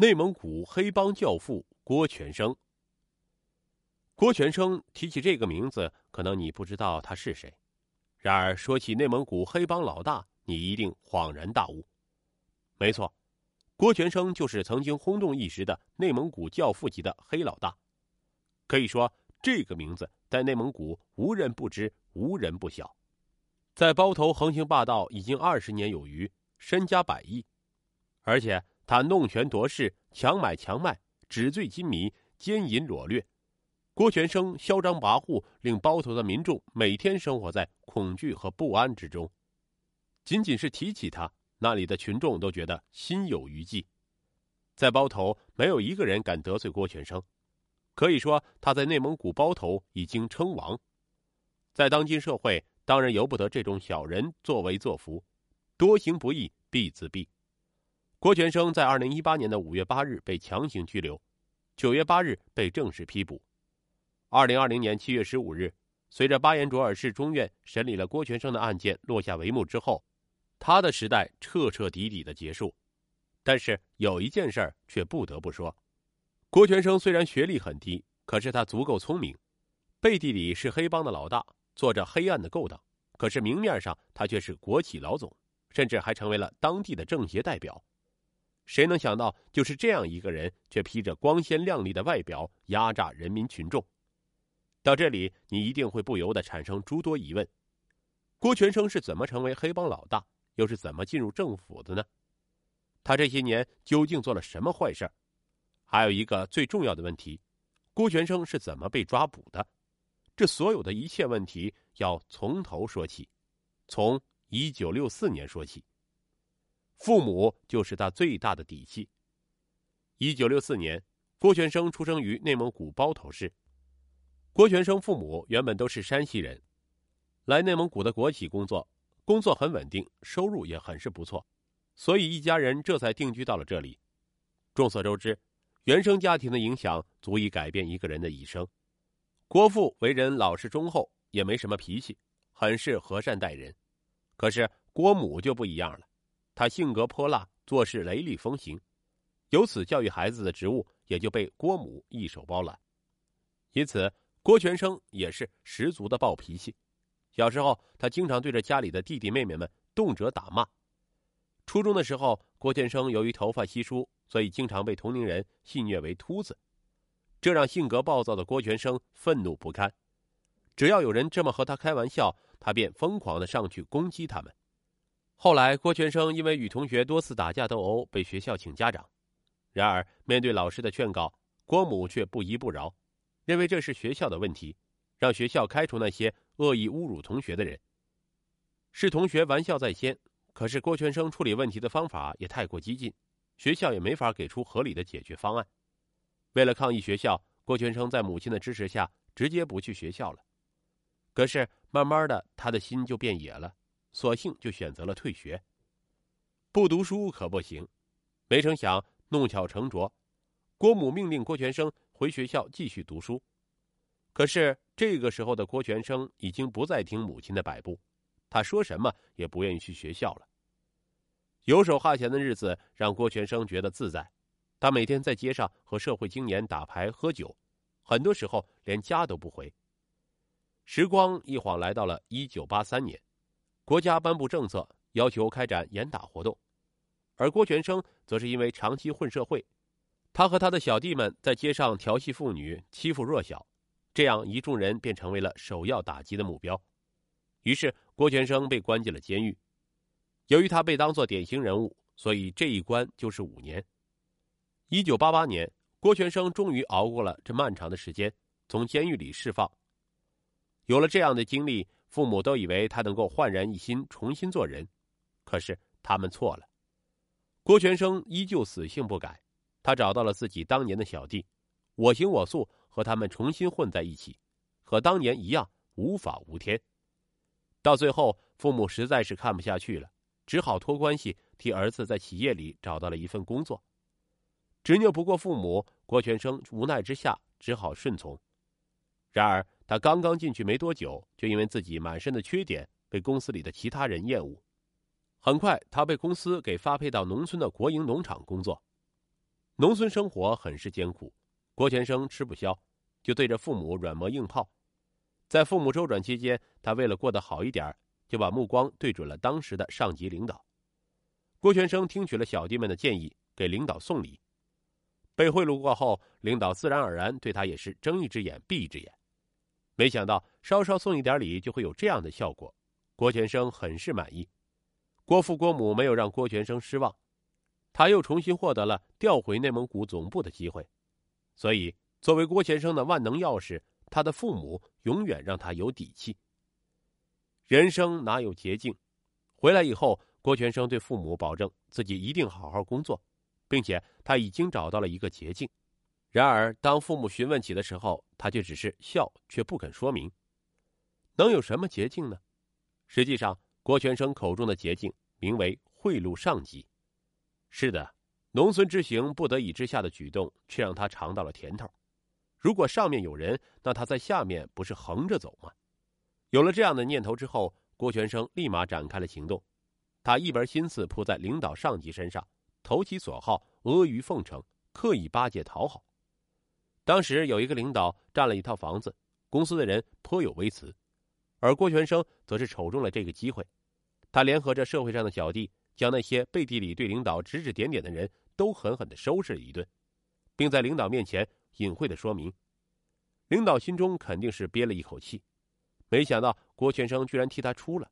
内蒙古黑帮教父郭全生。郭全生提起这个名字，可能你不知道他是谁；然而说起内蒙古黑帮老大，你一定恍然大悟。没错，郭全生就是曾经轰动一时的内蒙古教父级的黑老大。可以说，这个名字在内蒙古无人不知，无人不晓。在包头横行霸道已经二十年有余，身家百亿，而且。他弄权夺势，强买强卖，纸醉金迷，奸淫掳掠。郭全生嚣张跋扈，令包头的民众每天生活在恐惧和不安之中。仅仅是提起他，那里的群众都觉得心有余悸。在包头，没有一个人敢得罪郭全生。可以说，他在内蒙古包头已经称王。在当今社会，当然由不得这种小人作威作福。多行不义必自毙。郭全生在二零一八年的五月八日被强行拘留，九月八日被正式批捕。二零二零年七月十五日，随着巴彦淖尔市中院审理了郭全生的案件落下帷幕之后，他的时代彻彻底底的结束。但是有一件事儿却不得不说：郭全生虽然学历很低，可是他足够聪明，背地里是黑帮的老大，做着黑暗的勾当，可是明面上他却是国企老总，甚至还成为了当地的政协代表。谁能想到，就是这样一个人，却披着光鲜亮丽的外表，压榨人民群众。到这里，你一定会不由得产生诸多疑问：郭全生是怎么成为黑帮老大，又是怎么进入政府的呢？他这些年究竟做了什么坏事还有一个最重要的问题：郭全生是怎么被抓捕的？这所有的一切问题要从头说起，从一九六四年说起。父母就是他最大的底气。一九六四年，郭全生出生于内蒙古包头市。郭全生父母原本都是山西人，来内蒙古的国企工作，工作很稳定，收入也很是不错，所以一家人这才定居到了这里。众所周知，原生家庭的影响足以改变一个人的一生。郭父为人老实忠厚，也没什么脾气，很是和善待人。可是郭母就不一样了。他性格泼辣，做事雷厉风行，由此教育孩子的职务也就被郭母一手包揽。因此，郭全生也是十足的暴脾气。小时候，他经常对着家里的弟弟妹妹们动辄打骂。初中的时候，郭全生由于头发稀疏，所以经常被同龄人戏谑为“秃子”，这让性格暴躁的郭全生愤怒不堪。只要有人这么和他开玩笑，他便疯狂的上去攻击他们。后来，郭全生因为与同学多次打架斗殴，被学校请家长。然而，面对老师的劝告，郭母却不依不饶，认为这是学校的问题，让学校开除那些恶意侮辱同学的人。是同学玩笑在先，可是郭全生处理问题的方法也太过激进，学校也没法给出合理的解决方案。为了抗议学校，郭全生在母亲的支持下，直接不去学校了。可是，慢慢的，他的心就变野了。索性就选择了退学。不读书可不行，没成想弄巧成拙，郭母命令郭全生回学校继续读书。可是这个时候的郭全生已经不再听母亲的摆布，他说什么也不愿意去学校了。游手好闲的日子让郭全生觉得自在，他每天在街上和社会青年打牌喝酒，很多时候连家都不回。时光一晃来到了一九八三年。国家颁布政策，要求开展严打活动，而郭全生则是因为长期混社会，他和他的小弟们在街上调戏妇女、欺负弱小，这样一众人便成为了首要打击的目标。于是，郭全生被关进了监狱。由于他被当作典型人物，所以这一关就是五年。一九八八年，郭全生终于熬过了这漫长的时间，从监狱里释放。有了这样的经历。父母都以为他能够焕然一新，重新做人，可是他们错了。郭全生依旧死性不改，他找到了自己当年的小弟，我行我素，和他们重新混在一起，和当年一样无法无天。到最后，父母实在是看不下去了，只好托关系替儿子在企业里找到了一份工作。执拗不过父母，郭全生无奈之下只好顺从。然而，他刚刚进去没多久，就因为自己满身的缺点被公司里的其他人厌恶。很快，他被公司给发配到农村的国营农场工作。农村生活很是艰苦，郭全生吃不消，就对着父母软磨硬泡。在父母周转期间，他为了过得好一点，就把目光对准了当时的上级领导。郭全生听取了小弟们的建议，给领导送礼。被贿赂过后，领导自然而然对他也是睁一只眼闭一只眼。没想到稍稍送一点礼就会有这样的效果，郭全生很是满意。郭父郭母没有让郭全生失望，他又重新获得了调回内蒙古总部的机会。所以，作为郭全生的万能钥匙，他的父母永远让他有底气。人生哪有捷径？回来以后，郭全生对父母保证自己一定好好工作，并且他已经找到了一个捷径。然而，当父母询问起的时候，他却只是笑，却不肯说明。能有什么捷径呢？实际上，郭全生口中的捷径名为贿赂上级。是的，农村之行不得已之下的举动，却让他尝到了甜头。如果上面有人，那他在下面不是横着走吗？有了这样的念头之后，郭全生立马展开了行动。他一门心思扑在领导上级身上，投其所好，阿谀奉承，刻意巴结讨好。当时有一个领导占了一套房子，公司的人颇有微词，而郭全生则是瞅中了这个机会，他联合着社会上的小弟，将那些背地里对领导指指点点的人都狠狠的收拾了一顿，并在领导面前隐晦的说明。领导心中肯定是憋了一口气，没想到郭全生居然替他出了，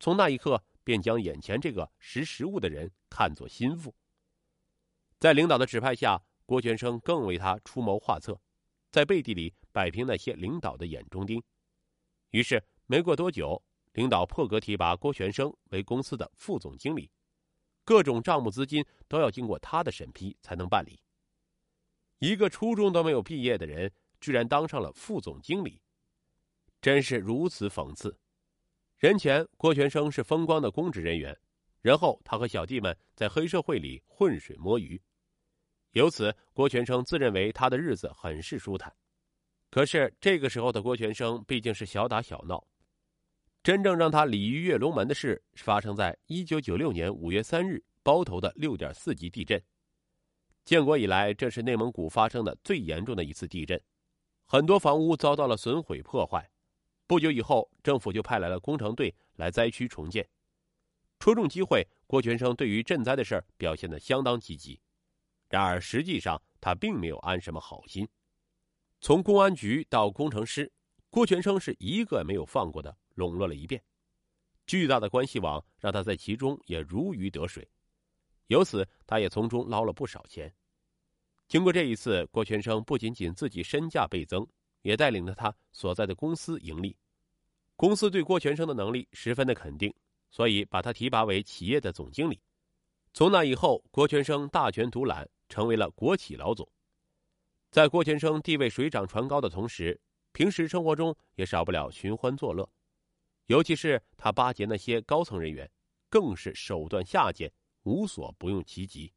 从那一刻便将眼前这个识时务的人看作心腹。在领导的指派下。郭全生更为他出谋划策，在背地里摆平那些领导的眼中钉。于是没过多久，领导破格提拔郭全生为公司的副总经理，各种账目资金都要经过他的审批才能办理。一个初中都没有毕业的人，居然当上了副总经理，真是如此讽刺。人前郭全生是风光的公职人员，然后他和小弟们在黑社会里浑水摸鱼。由此，郭全生自认为他的日子很是舒坦。可是这个时候的郭全生毕竟是小打小闹，真正让他鲤鱼跃龙门的事，发生在一九九六年五月三日包头的六点四级地震。建国以来，这是内蒙古发生的最严重的一次地震，很多房屋遭到了损毁破坏。不久以后，政府就派来了工程队来灾区重建。戳中机会，郭全生对于赈灾的事表现得相当积极。然而，实际上他并没有安什么好心。从公安局到工程师，郭全生是一个没有放过的，笼络了一遍。巨大的关系网让他在其中也如鱼得水，由此他也从中捞了不少钱。经过这一次，郭全生不仅仅自己身价倍增，也带领着他所在的公司盈利。公司对郭全生的能力十分的肯定，所以把他提拔为企业的总经理。从那以后，郭全生大权独揽。成为了国企老总，在郭全生地位水涨船高的同时，平时生活中也少不了寻欢作乐，尤其是他巴结那些高层人员，更是手段下贱，无所不用其极。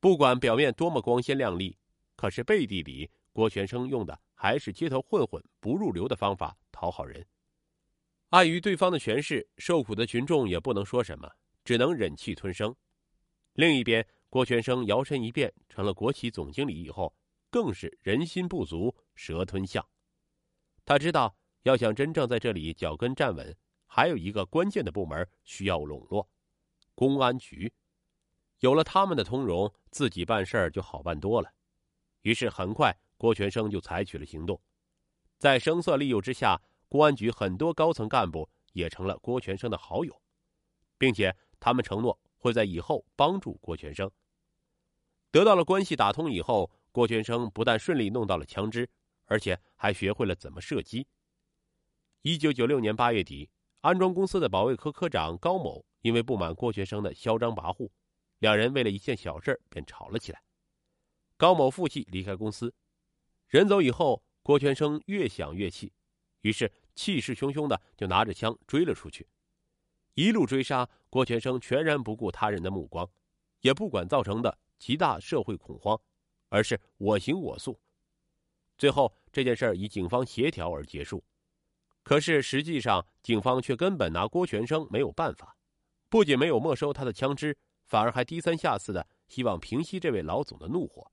不管表面多么光鲜亮丽，可是背地里，郭全生用的还是街头混混不入流的方法讨好人。碍于对方的权势，受苦的群众也不能说什么，只能忍气吞声。另一边。郭全生摇身一变成了国企总经理以后，更是人心不足蛇吞象。他知道，要想真正在这里脚跟站稳，还有一个关键的部门需要笼络——公安局。有了他们的通融，自己办事儿就好办多了。于是，很快郭全生就采取了行动。在声色利诱之下，公安局很多高层干部也成了郭全生的好友，并且他们承诺会在以后帮助郭全生。得到了关系打通以后，郭全生不但顺利弄到了枪支，而且还学会了怎么射击。一九九六年八月底，安装公司的保卫科科长高某因为不满郭全生的嚣张跋扈，两人为了一件小事便吵了起来。高某负气离开公司，人走以后，郭全生越想越气，于是气势汹汹的就拿着枪追了出去。一路追杀，郭全生全然不顾他人的目光，也不管造成的。极大社会恐慌，而是我行我素。最后这件事以警方协调而结束。可是实际上，警方却根本拿郭全生没有办法，不仅没有没收他的枪支，反而还低三下四的希望平息这位老总的怒火。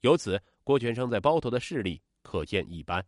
由此，郭全生在包头的势力可见一斑。